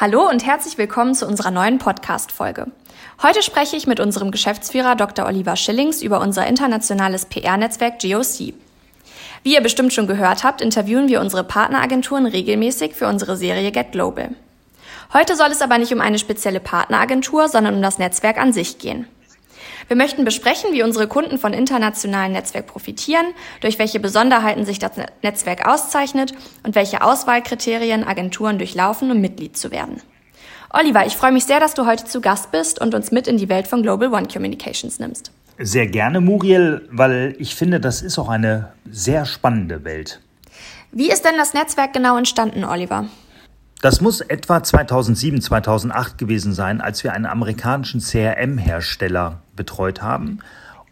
Hallo und herzlich willkommen zu unserer neuen Podcast-Folge. Heute spreche ich mit unserem Geschäftsführer Dr. Oliver Schillings über unser internationales PR-Netzwerk GOC. Wie ihr bestimmt schon gehört habt, interviewen wir unsere Partneragenturen regelmäßig für unsere Serie Get Global. Heute soll es aber nicht um eine spezielle Partneragentur, sondern um das Netzwerk an sich gehen. Wir möchten besprechen, wie unsere Kunden von internationalen Netzwerk profitieren, durch welche Besonderheiten sich das Netzwerk auszeichnet und welche Auswahlkriterien Agenturen durchlaufen, um Mitglied zu werden. Oliver, ich freue mich sehr, dass du heute zu Gast bist und uns mit in die Welt von Global One Communications nimmst. Sehr gerne, Muriel, weil ich finde, das ist auch eine sehr spannende Welt. Wie ist denn das Netzwerk genau entstanden, Oliver? Das muss etwa 2007, 2008 gewesen sein, als wir einen amerikanischen CRM-Hersteller betreut haben.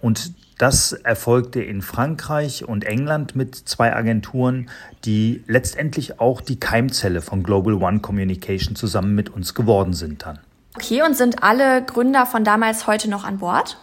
Und das erfolgte in Frankreich und England mit zwei Agenturen, die letztendlich auch die Keimzelle von Global One Communication zusammen mit uns geworden sind dann. Okay, und sind alle Gründer von damals heute noch an Bord?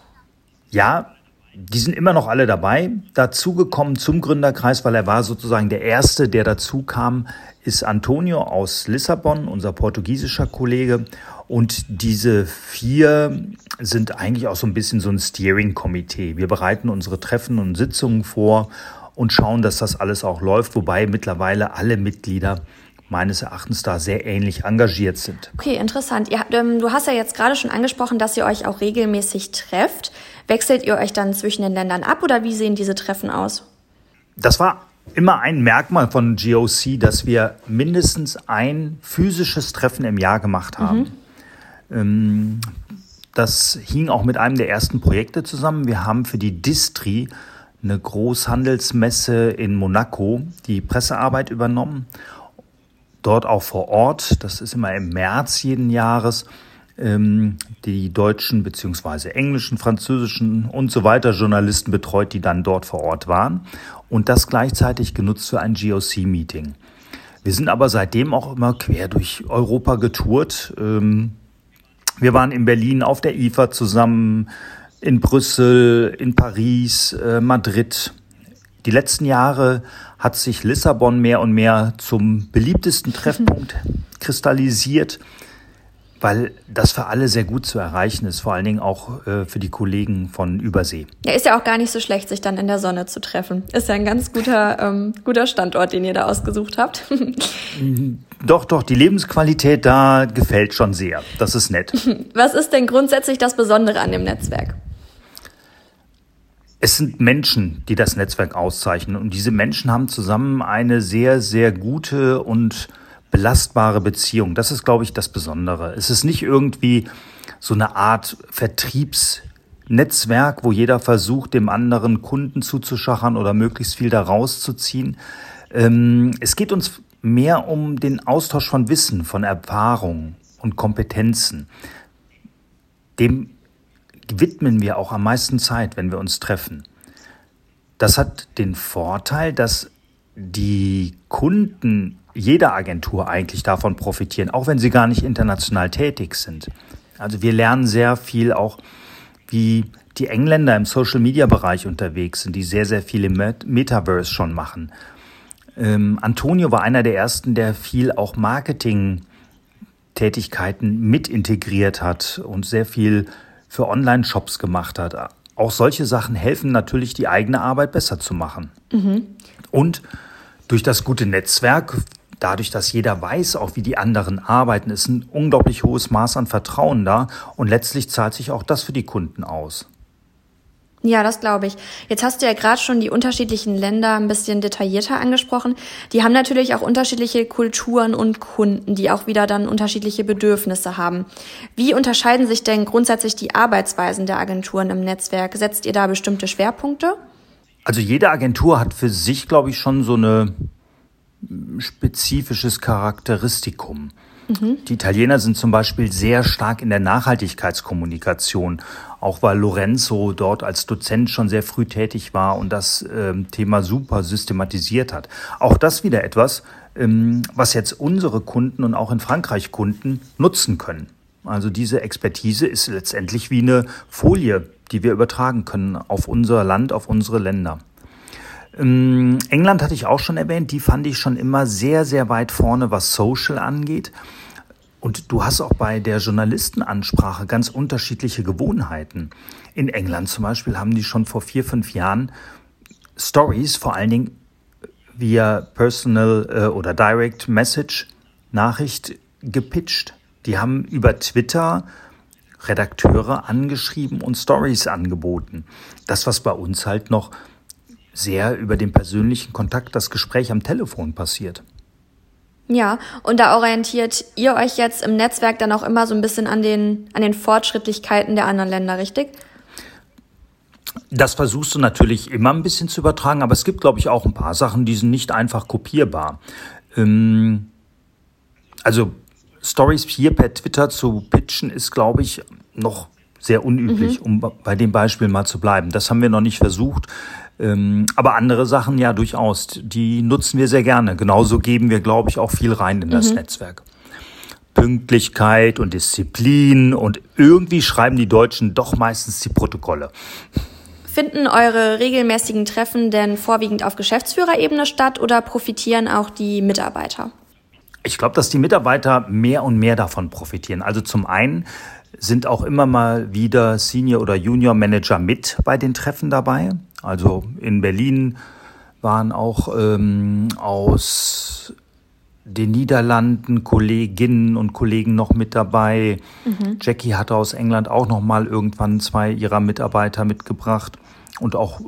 Ja, die sind immer noch alle dabei. Dazugekommen zum Gründerkreis, weil er war sozusagen der Erste, der dazu kam, ist Antonio aus Lissabon, unser portugiesischer Kollege. Und diese vier sind eigentlich auch so ein bisschen so ein Steering-Komitee. Wir bereiten unsere Treffen und Sitzungen vor und schauen, dass das alles auch läuft, wobei mittlerweile alle Mitglieder meines Erachtens da sehr ähnlich engagiert sind. Okay, interessant. Ihr, ähm, du hast ja jetzt gerade schon angesprochen, dass ihr euch auch regelmäßig trefft. Wechselt ihr euch dann zwischen den Ländern ab oder wie sehen diese Treffen aus? Das war immer ein Merkmal von GOC, dass wir mindestens ein physisches Treffen im Jahr gemacht haben. Mhm. Das hing auch mit einem der ersten Projekte zusammen. Wir haben für die Distri eine Großhandelsmesse in Monaco die Pressearbeit übernommen. Dort auch vor Ort, das ist immer im März jeden Jahres, ähm, die deutschen beziehungsweise englischen, französischen und so weiter Journalisten betreut, die dann dort vor Ort waren und das gleichzeitig genutzt für ein GOC-Meeting. Wir sind aber seitdem auch immer quer durch Europa getourt. Ähm, wir waren in Berlin auf der IFA zusammen, in Brüssel, in Paris, äh, Madrid. Die letzten Jahre hat sich Lissabon mehr und mehr zum beliebtesten Treffpunkt kristallisiert weil das für alle sehr gut zu erreichen ist, vor allen Dingen auch äh, für die Kollegen von Übersee. Ja, ist ja auch gar nicht so schlecht, sich dann in der Sonne zu treffen. Ist ja ein ganz guter, ähm, guter Standort, den ihr da ausgesucht habt. doch, doch, die Lebensqualität da gefällt schon sehr. Das ist nett. Was ist denn grundsätzlich das Besondere an dem Netzwerk? Es sind Menschen, die das Netzwerk auszeichnen. Und diese Menschen haben zusammen eine sehr, sehr gute und belastbare Beziehung. Das ist, glaube ich, das Besondere. Es ist nicht irgendwie so eine Art Vertriebsnetzwerk, wo jeder versucht, dem anderen Kunden zuzuschachern oder möglichst viel da rauszuziehen. Ähm, es geht uns mehr um den Austausch von Wissen, von Erfahrungen und Kompetenzen. Dem widmen wir auch am meisten Zeit, wenn wir uns treffen. Das hat den Vorteil, dass die Kunden jeder Agentur eigentlich davon profitieren, auch wenn sie gar nicht international tätig sind. Also wir lernen sehr viel auch, wie die Engländer im Social-Media-Bereich unterwegs sind, die sehr, sehr viele Metaverse schon machen. Ähm, Antonio war einer der ersten, der viel auch Marketing-Tätigkeiten mit integriert hat und sehr viel für Online-Shops gemacht hat. Auch solche Sachen helfen natürlich, die eigene Arbeit besser zu machen. Mhm. Und durch das gute Netzwerk dadurch, dass jeder weiß, auch wie die anderen arbeiten, ist ein unglaublich hohes Maß an Vertrauen da und letztlich zahlt sich auch das für die Kunden aus. Ja, das glaube ich. Jetzt hast du ja gerade schon die unterschiedlichen Länder ein bisschen detaillierter angesprochen. Die haben natürlich auch unterschiedliche Kulturen und Kunden, die auch wieder dann unterschiedliche Bedürfnisse haben. Wie unterscheiden sich denn grundsätzlich die Arbeitsweisen der Agenturen im Netzwerk? Setzt ihr da bestimmte Schwerpunkte? Also jede Agentur hat für sich, glaube ich, schon so eine spezifisches Charakteristikum. Die Italiener sind zum Beispiel sehr stark in der Nachhaltigkeitskommunikation, auch weil Lorenzo dort als Dozent schon sehr früh tätig war und das ähm, Thema super systematisiert hat. Auch das wieder etwas, ähm, was jetzt unsere Kunden und auch in Frankreich Kunden nutzen können. Also diese Expertise ist letztendlich wie eine Folie, die wir übertragen können auf unser Land, auf unsere Länder. Ähm, England hatte ich auch schon erwähnt, die fand ich schon immer sehr, sehr weit vorne, was Social angeht. Und du hast auch bei der Journalistenansprache ganz unterschiedliche Gewohnheiten. In England zum Beispiel haben die schon vor vier, fünf Jahren Stories, vor allen Dingen via Personal äh, oder Direct Message Nachricht gepitcht. Die haben über Twitter Redakteure angeschrieben und Stories angeboten. Das, was bei uns halt noch sehr über den persönlichen Kontakt, das Gespräch am Telefon passiert. Ja, und da orientiert ihr euch jetzt im Netzwerk dann auch immer so ein bisschen an den, an den Fortschrittlichkeiten der anderen Länder, richtig? Das versuchst du natürlich immer ein bisschen zu übertragen, aber es gibt, glaube ich, auch ein paar Sachen, die sind nicht einfach kopierbar. Ähm, also Stories hier per Twitter zu pitchen ist, glaube ich, noch sehr unüblich, mhm. um bei dem Beispiel mal zu bleiben. Das haben wir noch nicht versucht. Ähm, aber andere Sachen ja durchaus, die nutzen wir sehr gerne. Genauso geben wir, glaube ich, auch viel rein in das mhm. Netzwerk. Pünktlichkeit und Disziplin und irgendwie schreiben die Deutschen doch meistens die Protokolle. Finden eure regelmäßigen Treffen denn vorwiegend auf Geschäftsführerebene statt oder profitieren auch die Mitarbeiter? Ich glaube, dass die Mitarbeiter mehr und mehr davon profitieren. Also zum einen sind auch immer mal wieder Senior oder Junior Manager mit bei den Treffen dabei. Also in Berlin waren auch ähm, aus den Niederlanden Kolleginnen und Kollegen noch mit dabei. Mhm. Jackie hatte aus England auch noch mal irgendwann zwei ihrer Mitarbeiter mitgebracht und auch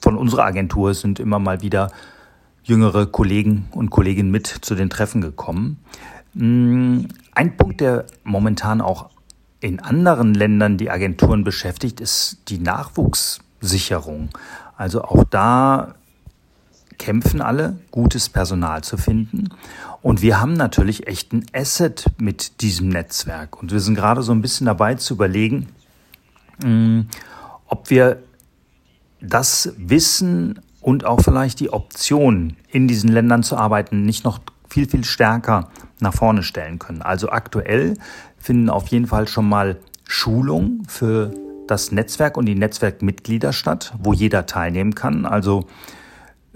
von unserer Agentur sind immer mal wieder jüngere Kollegen und Kolleginnen mit zu den Treffen gekommen. Mm, ein Punkt, der momentan auch in anderen Ländern die Agenturen beschäftigt, ist die Nachwuchssicherung. Also auch da kämpfen alle, gutes Personal zu finden. Und wir haben natürlich echt ein Asset mit diesem Netzwerk. Und wir sind gerade so ein bisschen dabei zu überlegen, mm, ob wir das Wissen und auch vielleicht die Option, in diesen Ländern zu arbeiten, nicht noch viel, viel stärker nach vorne stellen können. Also aktuell finden auf jeden Fall schon mal Schulungen für das Netzwerk und die Netzwerkmitglieder statt, wo jeder teilnehmen kann. Also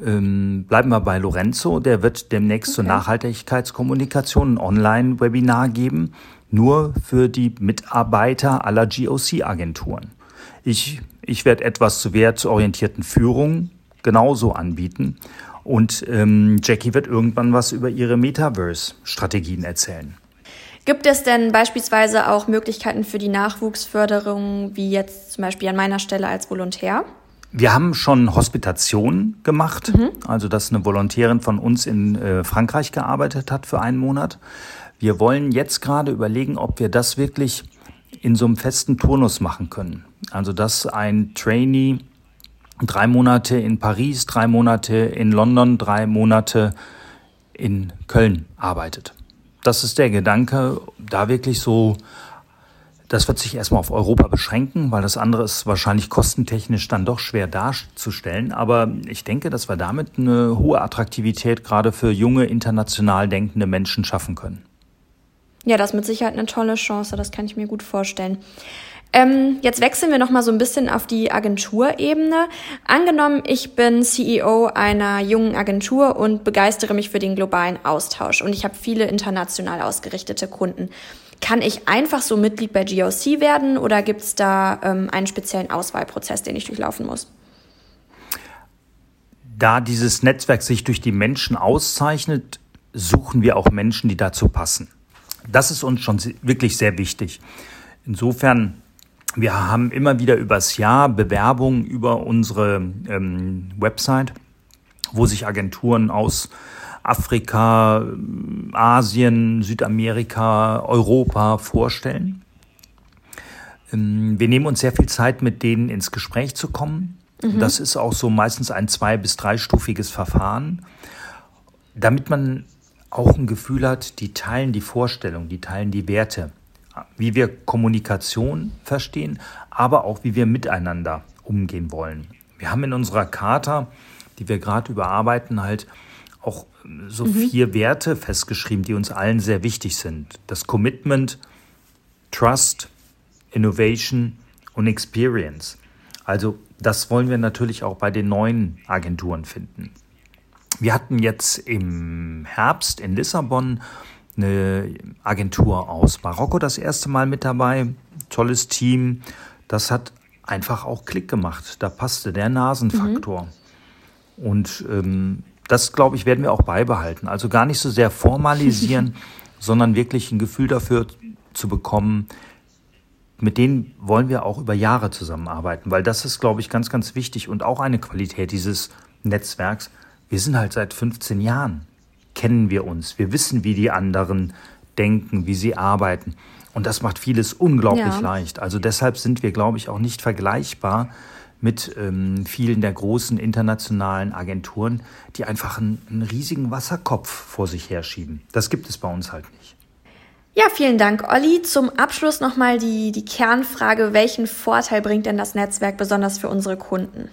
ähm, bleiben wir bei Lorenzo, der wird demnächst okay. zur Nachhaltigkeitskommunikation ein Online-Webinar geben, nur für die Mitarbeiter aller GOC-Agenturen. Ich, ich werde etwas zu wertorientierten Führung genauso anbieten. Und ähm, Jackie wird irgendwann was über ihre Metaverse-Strategien erzählen. Gibt es denn beispielsweise auch Möglichkeiten für die Nachwuchsförderung, wie jetzt zum Beispiel an meiner Stelle als Volontär? Wir haben schon Hospitation gemacht, mhm. also dass eine Volontärin von uns in äh, Frankreich gearbeitet hat für einen Monat. Wir wollen jetzt gerade überlegen, ob wir das wirklich in so einem festen Turnus machen können. Also dass ein Trainee drei Monate in Paris, drei Monate in London, drei Monate in Köln arbeitet das ist der Gedanke, da wirklich so, das wird sich erstmal auf Europa beschränken, weil das andere ist wahrscheinlich kostentechnisch dann doch schwer darzustellen. Aber ich denke, dass wir damit eine hohe Attraktivität gerade für junge, international denkende Menschen schaffen können. Ja, das ist mit Sicherheit eine tolle Chance, das kann ich mir gut vorstellen. Ähm, jetzt wechseln wir noch mal so ein bisschen auf die Agenturebene. Angenommen, ich bin CEO einer jungen Agentur und begeistere mich für den globalen Austausch und ich habe viele international ausgerichtete Kunden. Kann ich einfach so Mitglied bei GOC werden oder gibt es da ähm, einen speziellen Auswahlprozess, den ich durchlaufen muss? Da dieses Netzwerk sich durch die Menschen auszeichnet, suchen wir auch Menschen, die dazu passen. Das ist uns schon wirklich sehr wichtig. Insofern wir haben immer wieder übers Jahr Bewerbungen über unsere ähm, Website, wo sich Agenturen aus Afrika, Asien, Südamerika, Europa vorstellen. Ähm, wir nehmen uns sehr viel Zeit, mit denen ins Gespräch zu kommen. Mhm. Das ist auch so meistens ein zwei- bis dreistufiges Verfahren, damit man auch ein Gefühl hat, die teilen die Vorstellung, die teilen die Werte wie wir Kommunikation verstehen, aber auch wie wir miteinander umgehen wollen. Wir haben in unserer Charta, die wir gerade überarbeiten, halt auch so mhm. vier Werte festgeschrieben, die uns allen sehr wichtig sind. Das Commitment, Trust, Innovation und Experience. Also das wollen wir natürlich auch bei den neuen Agenturen finden. Wir hatten jetzt im Herbst in Lissabon eine Agentur aus Marokko das erste Mal mit dabei. Tolles Team. Das hat einfach auch Klick gemacht. Da passte der Nasenfaktor. Mhm. Und ähm, das, glaube ich, werden wir auch beibehalten. Also gar nicht so sehr formalisieren, sondern wirklich ein Gefühl dafür zu bekommen, mit denen wollen wir auch über Jahre zusammenarbeiten, weil das ist, glaube ich, ganz, ganz wichtig und auch eine Qualität dieses Netzwerks. Wir sind halt seit 15 Jahren, kennen wir uns, wir wissen, wie die anderen denken, wie sie arbeiten. Und das macht vieles unglaublich ja. leicht. Also deshalb sind wir, glaube ich, auch nicht vergleichbar mit ähm, vielen der großen internationalen Agenturen, die einfach einen, einen riesigen Wasserkopf vor sich herschieben. Das gibt es bei uns halt nicht. Ja, vielen Dank, Olli. Zum Abschluss nochmal die, die Kernfrage, welchen Vorteil bringt denn das Netzwerk besonders für unsere Kunden?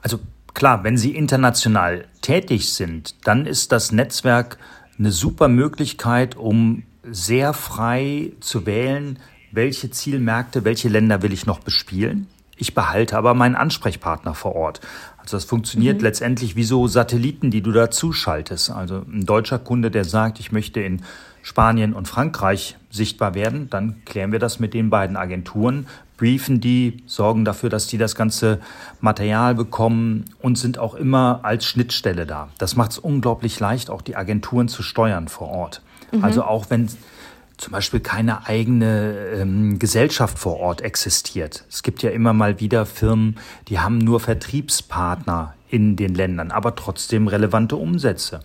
Also klar, wenn Sie international tätig sind, dann ist das Netzwerk eine super Möglichkeit, um sehr frei zu wählen, welche Zielmärkte, welche Länder will ich noch bespielen. Ich behalte aber meinen Ansprechpartner vor Ort. Also das funktioniert mhm. letztendlich wie so Satelliten, die du dazu schaltest. Also ein deutscher Kunde, der sagt, ich möchte in Spanien und Frankreich sichtbar werden, dann klären wir das mit den beiden Agenturen, briefen die, sorgen dafür, dass die das ganze Material bekommen und sind auch immer als Schnittstelle da. Das macht es unglaublich leicht, auch die Agenturen zu steuern vor Ort. Mhm. Also auch wenn zum Beispiel keine eigene ähm, Gesellschaft vor Ort existiert. Es gibt ja immer mal wieder Firmen, die haben nur Vertriebspartner in den Ländern, aber trotzdem relevante Umsätze.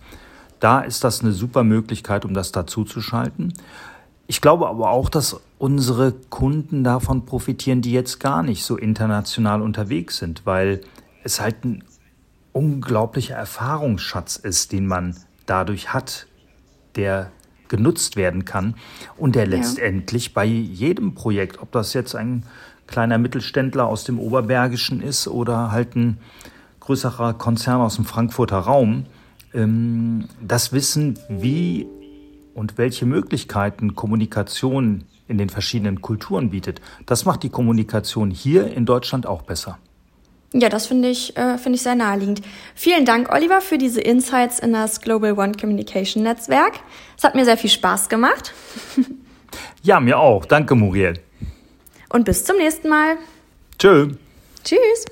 Da ist das eine super Möglichkeit, um das dazuzuschalten. Ich glaube aber auch, dass unsere Kunden davon profitieren, die jetzt gar nicht so international unterwegs sind, weil es halt ein unglaublicher Erfahrungsschatz ist, den man dadurch hat, der genutzt werden kann und der letztendlich ja. bei jedem Projekt, ob das jetzt ein kleiner Mittelständler aus dem Oberbergischen ist oder halt ein größerer Konzern aus dem Frankfurter Raum, ähm, das Wissen, wie und welche Möglichkeiten Kommunikation in den verschiedenen Kulturen bietet, das macht die Kommunikation hier in Deutschland auch besser. Ja, das finde ich, äh, finde ich sehr naheliegend. Vielen Dank, Oliver, für diese Insights in das Global One Communication Netzwerk. Es hat mir sehr viel Spaß gemacht. ja, mir auch. Danke, Muriel. Und bis zum nächsten Mal. Tschö. Tschüss.